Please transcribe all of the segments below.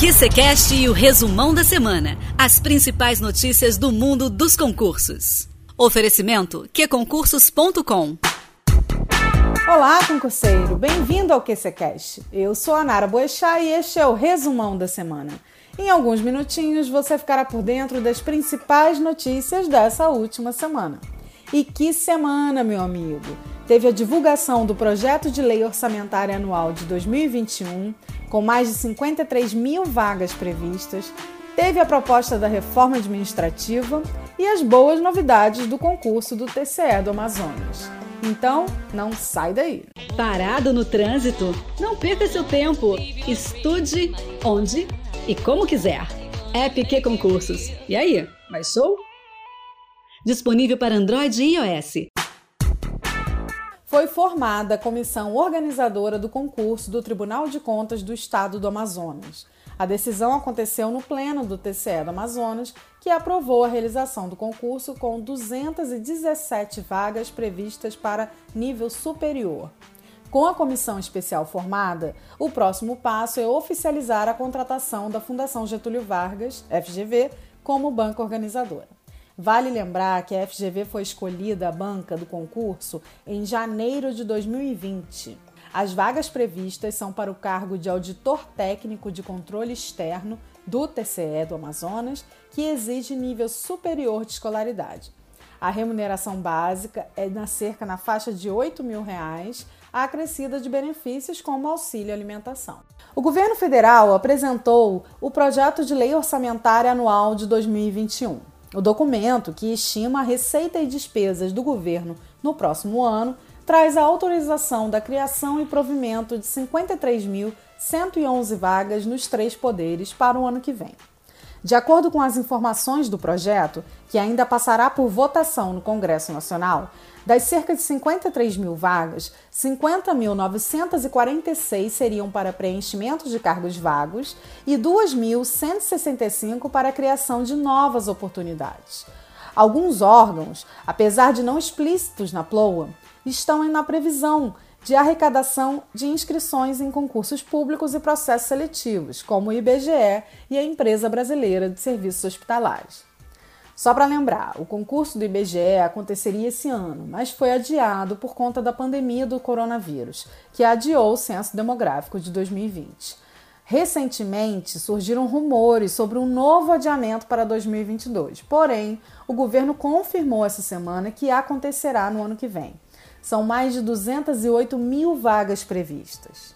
QCCast e o resumão da semana. As principais notícias do mundo dos concursos. Oferecimento qconcursos.com Olá, concurseiro! Bem-vindo ao QCCast. Eu sou a Nara Boechat e este é o resumão da semana. Em alguns minutinhos você ficará por dentro das principais notícias dessa última semana. E que semana, meu amigo! Teve a divulgação do projeto de lei orçamentária anual de 2021, com mais de 53 mil vagas previstas, teve a proposta da reforma administrativa e as boas novidades do concurso do TCE do Amazonas. Então, não sai daí. Parado no trânsito? Não perca seu tempo. Estude onde e como quiser. App Concursos. E aí, mais show? Disponível para Android e iOS. Foi formada a comissão organizadora do concurso do Tribunal de Contas do Estado do Amazonas. A decisão aconteceu no pleno do TCE do Amazonas, que aprovou a realização do concurso com 217 vagas previstas para nível superior. Com a comissão especial formada, o próximo passo é oficializar a contratação da Fundação Getúlio Vargas, FGV, como banca organizadora. Vale lembrar que a FGV foi escolhida a banca do concurso em janeiro de 2020. As vagas previstas são para o cargo de auditor técnico de controle externo do TCE do Amazonas, que exige nível superior de escolaridade. A remuneração básica é na cerca na faixa de 8 mil reais, acrescida de benefícios como auxílio alimentação. O governo federal apresentou o projeto de lei orçamentária anual de 2021. O documento, que estima a receita e despesas do governo no próximo ano, traz a autorização da criação e provimento de 53.111 vagas nos três poderes para o ano que vem. De acordo com as informações do projeto, que ainda passará por votação no Congresso Nacional, das cerca de 53 mil vagas, 50.946 seriam para preenchimento de cargos vagos e 2.165 para a criação de novas oportunidades. Alguns órgãos, apesar de não explícitos na PLOA, estão na previsão de arrecadação de inscrições em concursos públicos e processos seletivos, como o IBGE e a Empresa Brasileira de Serviços Hospitalares. Só para lembrar, o concurso do IBGE aconteceria esse ano, mas foi adiado por conta da pandemia do coronavírus, que adiou o censo demográfico de 2020. Recentemente surgiram rumores sobre um novo adiamento para 2022, porém, o governo confirmou essa semana que acontecerá no ano que vem. São mais de 208 mil vagas previstas.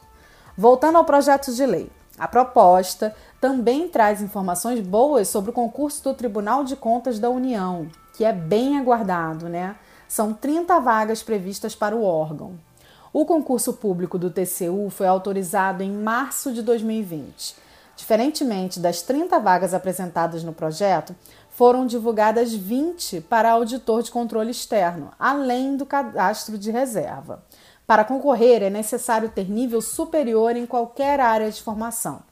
Voltando ao projeto de lei, a proposta também traz informações boas sobre o concurso do Tribunal de Contas da União, que é bem aguardado, né? São 30 vagas previstas para o órgão. O concurso público do TCU foi autorizado em março de 2020. Diferentemente das 30 vagas apresentadas no projeto, foram divulgadas 20 para auditor de controle externo, além do cadastro de reserva. Para concorrer, é necessário ter nível superior em qualquer área de formação.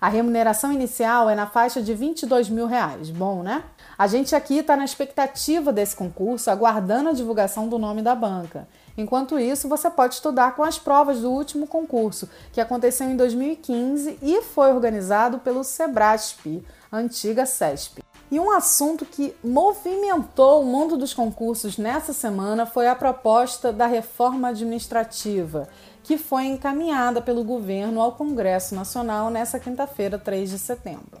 A remuneração inicial é na faixa de 22 mil reais. Bom, né? A gente aqui está na expectativa desse concurso, aguardando a divulgação do nome da banca. Enquanto isso, você pode estudar com as provas do último concurso, que aconteceu em 2015 e foi organizado pelo Sebrasp, antiga CESP. E um assunto que movimentou o mundo dos concursos nessa semana foi a proposta da reforma administrativa, que foi encaminhada pelo governo ao Congresso Nacional nesta quinta-feira, 3 de setembro.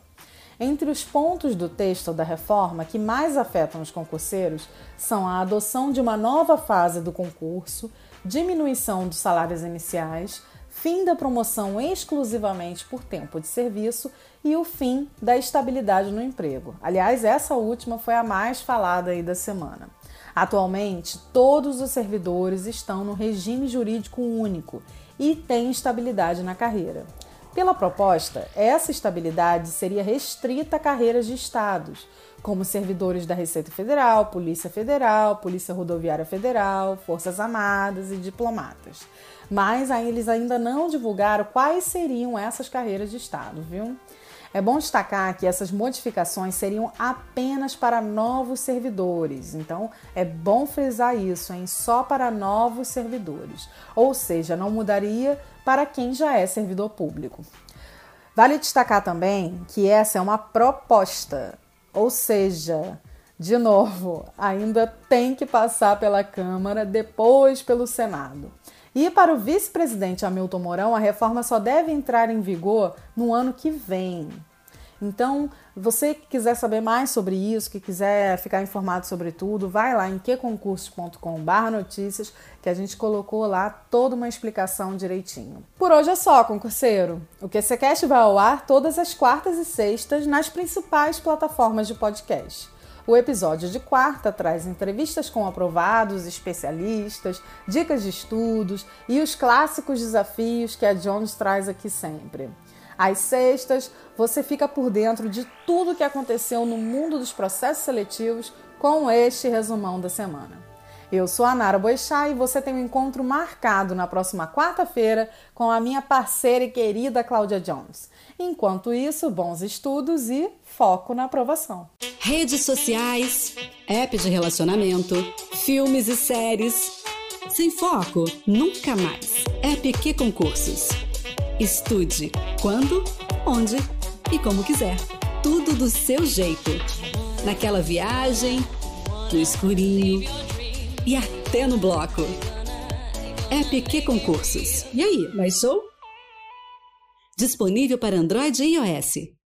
Entre os pontos do texto da reforma que mais afetam os concurseiros são a adoção de uma nova fase do concurso, diminuição dos salários iniciais, fim da promoção exclusivamente por tempo de serviço e o fim da estabilidade no emprego. Aliás, essa última foi a mais falada aí da semana. Atualmente, todos os servidores estão no regime jurídico único e têm estabilidade na carreira. Pela proposta, essa estabilidade seria restrita a carreiras de estados, como servidores da Receita Federal, Polícia Federal, Polícia Rodoviária Federal, Forças Armadas e diplomatas. Mas aí eles ainda não divulgaram quais seriam essas carreiras de estado, viu? É bom destacar que essas modificações seriam apenas para novos servidores, então é bom frisar isso, hein? Só para novos servidores, ou seja, não mudaria para quem já é servidor público. Vale destacar também que essa é uma proposta, ou seja, de novo, ainda tem que passar pela Câmara, depois pelo Senado. E para o vice-presidente Hamilton Mourão, a reforma só deve entrar em vigor no ano que vem. Então, você que quiser saber mais sobre isso, que quiser ficar informado sobre tudo, vai lá em queconcursos.com.br notícias, que a gente colocou lá toda uma explicação direitinho. Por hoje é só, concurseiro. O QCCast vai ao ar todas as quartas e sextas nas principais plataformas de podcast. O episódio de quarta traz entrevistas com aprovados, especialistas, dicas de estudos e os clássicos desafios que a Jones traz aqui sempre. Às sextas, você fica por dentro de tudo que aconteceu no mundo dos processos seletivos com este resumão da semana. Eu sou a Nara Boixá e você tem um encontro marcado na próxima quarta-feira com a minha parceira e querida Cláudia Jones. Enquanto isso, bons estudos e foco na aprovação. Redes sociais, app de relacionamento, filmes e séries. Sem foco, nunca mais. App que concursos. Estude quando, onde e como quiser. Tudo do seu jeito. Naquela viagem, no escurinho e até no bloco. Que concursos. E aí, mais show? Disponível para Android e iOS.